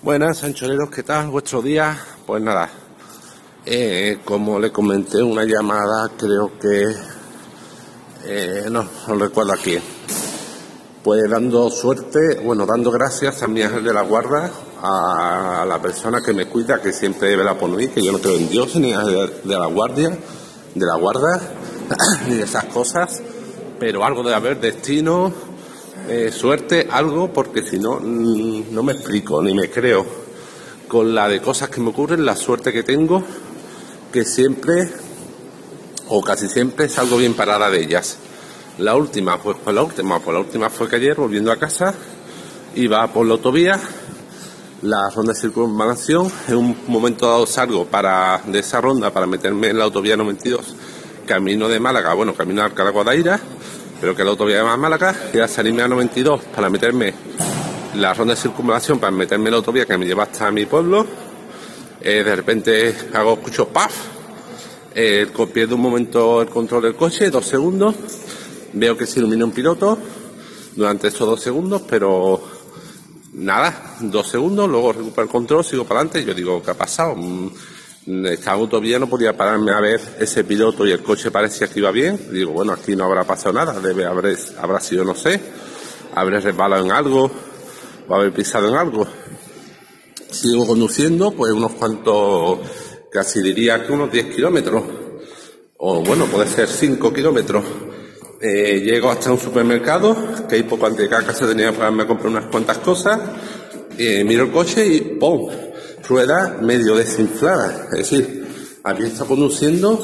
Buenas, anchoreros, ¿qué tal? ¿Vuestro día? Pues nada, eh, como le comenté una llamada, creo que eh, no, no recuerdo aquí. Pues dando suerte, bueno, dando gracias a mi ángel de la guarda, a la persona que me cuida, que siempre vela por mí, que yo no creo en Dios ni de, la guardia, de la guarda, ni de esas cosas, pero algo de haber destino, eh, suerte, algo, porque si no, mm, no me explico, ni me creo con la de cosas que me ocurren, la suerte que tengo, que siempre, o casi siempre, salgo bien parada de ellas. La última, pues, pues la última, pues la última fue que ayer, volviendo a casa, iba por la autovía, la ronda de circunvalación, en un momento dado salgo para, de esa ronda para meterme en la autovía 92, camino de Málaga, bueno, camino a Alcalá Guadaira, pero que la autovía de Málaga, y a salirme a 92 para meterme la ronda de circunvalación, para meterme en la autovía que me lleva hasta mi pueblo. Eh, de repente hago, escucho ¡paf! Eh, de un momento el control del coche, dos segundos. Veo que se ilumina un piloto durante esos dos segundos, pero nada, dos segundos, luego recupero el control, sigo para adelante. Yo digo, ¿qué ha pasado? Mm, esta autovía no podía pararme a ver ese piloto y el coche parecía que iba bien. Digo, bueno, aquí no habrá pasado nada, debe haber, habrá sido, no sé, habré resbalado en algo o haber pisado en algo. Sigo conduciendo, pues unos cuantos, casi diría que unos 10 kilómetros, o bueno, puede ser 5 kilómetros. Eh, llego hasta un supermercado, que hay poco antes de acá se tenía que pararme a comprar unas cuantas cosas, eh, miro el coche y ¡pum! Rueda medio desinflada. Es decir, había estado conduciendo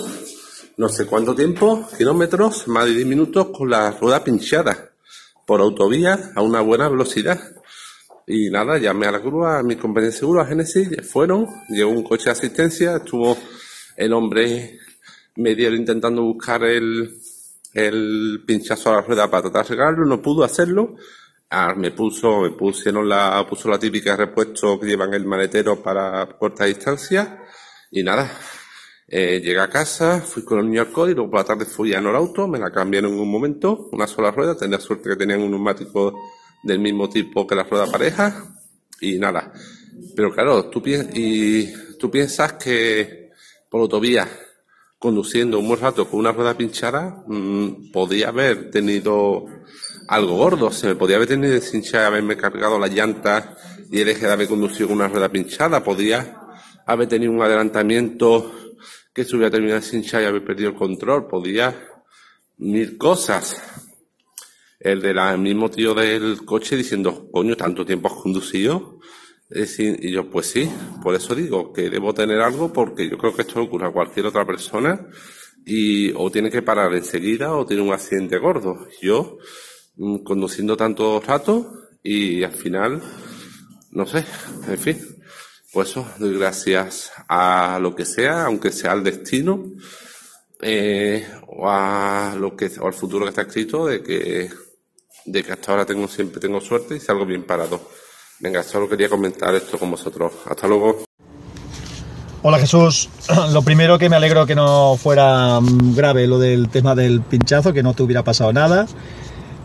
no sé cuánto tiempo, kilómetros, más de 10 minutos con la rueda pinchada por autovía a una buena velocidad. Y nada, llamé a la grúa, a mi compañía de seguro, a Genesis, fueron, llegó un coche de asistencia, estuvo el hombre medio intentando buscar el, el pinchazo a la rueda para tratar de arreglarlo, no pudo hacerlo, Ah, me puso, me pusieron la, puso la típica repuesto que llevan el maletero para corta distancia y nada. Eh, llegué a casa, fui con el niño al código, luego por la tarde fui a Norauto, me la cambiaron en un momento, una sola rueda, tenía suerte que tenían un neumático del mismo tipo que la rueda pareja y nada. Pero claro, tú, piensas que por autovía, conduciendo un buen rato con una rueda pinchada, mmm, podía haber tenido algo gordo. Se me podía haber tenido y haberme cargado la llanta y el eje de haber conducido con una rueda pinchada. Podía haber tenido un adelantamiento que se hubiera terminado de hinchar y haber perdido el control. Podía mil cosas. El del mismo tío del coche diciendo, coño, tanto tiempo has conducido. y yo, pues sí, por eso digo que debo tener algo porque yo creo que esto ocurre a cualquier otra persona y o tiene que parar enseguida o tiene un accidente gordo. Yo conduciendo tanto rato y al final, no sé, en fin, pues eso, doy gracias a lo que sea, aunque sea al destino, eh, o a lo que, o al futuro que está escrito, de que, de que hasta ahora tengo, siempre tengo suerte y salgo bien parado. Venga, solo quería comentar esto con vosotros. Hasta luego. Hola Jesús, lo primero que me alegro que no fuera mm, grave lo del tema del pinchazo, que no te hubiera pasado nada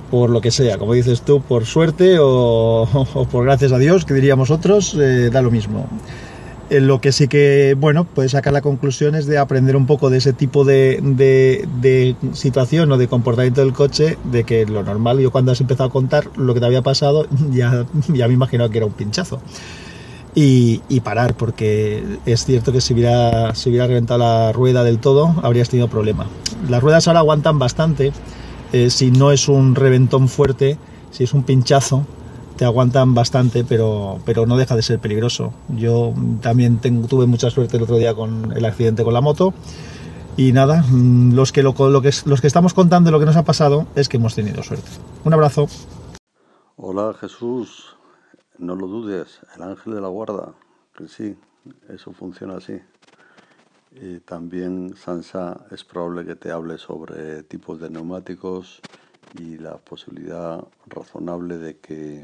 por lo que sea, como dices tú, por suerte o, por gracias a Dios, que diríamos otros, eh, da lo mismo. En lo que sí que, bueno, puedes sacar la conclusión es de aprender un poco de ese tipo de, situación o de comportamiento del coche, de que lo normal, yo cuando has empezado a contar lo que te había pasado, ya, ya me imagino que era un pinchazo. Y, y, parar, porque es cierto que si hubiera, si hubiera reventado la rueda del todo, habrías tenido problema. Las ruedas ahora aguantan bastante, eh, si no es un reventón fuerte, si es un pinchazo, te aguantan bastante, pero, pero no deja de ser peligroso. Yo también tuve mucha suerte el otro día con el accidente con la moto. Y nada, mm, los que, lo, que, los que estamos contando lo que nos ha pasado es que hemos tenido suerte. Un abrazo. Hola Jesús, no lo dudes, el ángel de la guarda, que sí, eso funciona así. Y también Sansa es probable que te hable sobre tipos de neumáticos y la posibilidad razonable de que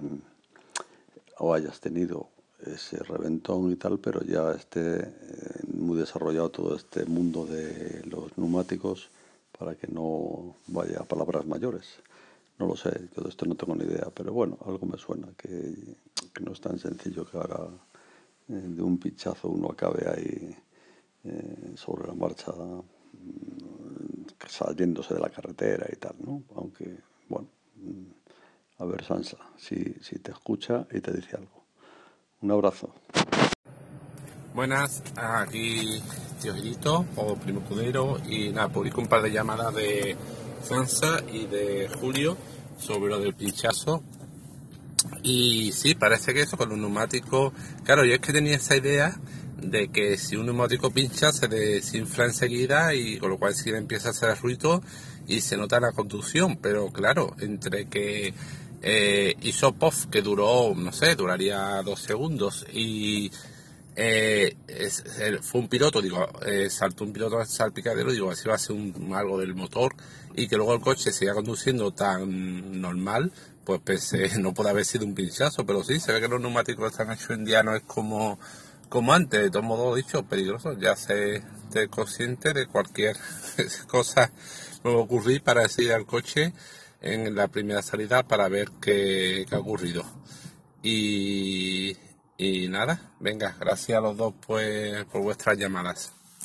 o hayas tenido ese reventón y tal, pero ya esté eh, muy desarrollado todo este mundo de los neumáticos para que no vaya a palabras mayores. No lo sé, yo de esto no tengo ni idea, pero bueno, algo me suena, que, que no es tan sencillo que ahora de un pinchazo uno acabe ahí sobre la marcha mm, saliéndose de la carretera y tal, ¿no? Aunque, bueno, mm, a ver Sansa, si, si te escucha y te dice algo. Un abrazo. Buenas, aquí tío Girito o Primo Cudero y nada, publico un par de llamadas de Sansa y de Julio sobre lo del pinchazo. Y sí, parece que eso con un neumático, claro, yo es que tenía esa idea de que si un neumático pincha se desinfla enseguida y con lo cual enseguida empieza a hacer ruido y se nota la conducción, pero claro, entre que eh, hizo POF que duró, no sé, duraría dos segundos y eh, fue un piloto, digo, eh, saltó un piloto al salpicadero, digo, así va a ser un, algo del motor y que luego el coche siga conduciendo tan normal, pues pensé, no puede haber sido un pinchazo, pero sí, se ve que los neumáticos están hechos no es como, como antes, de todos modos dicho, peligroso, ya se esté consciente de cualquier cosa me va a ocurrir para decir al coche en la primera salida para ver qué, qué ha ocurrido. Y, y nada, venga, gracias a los dos pues, por vuestras llamadas.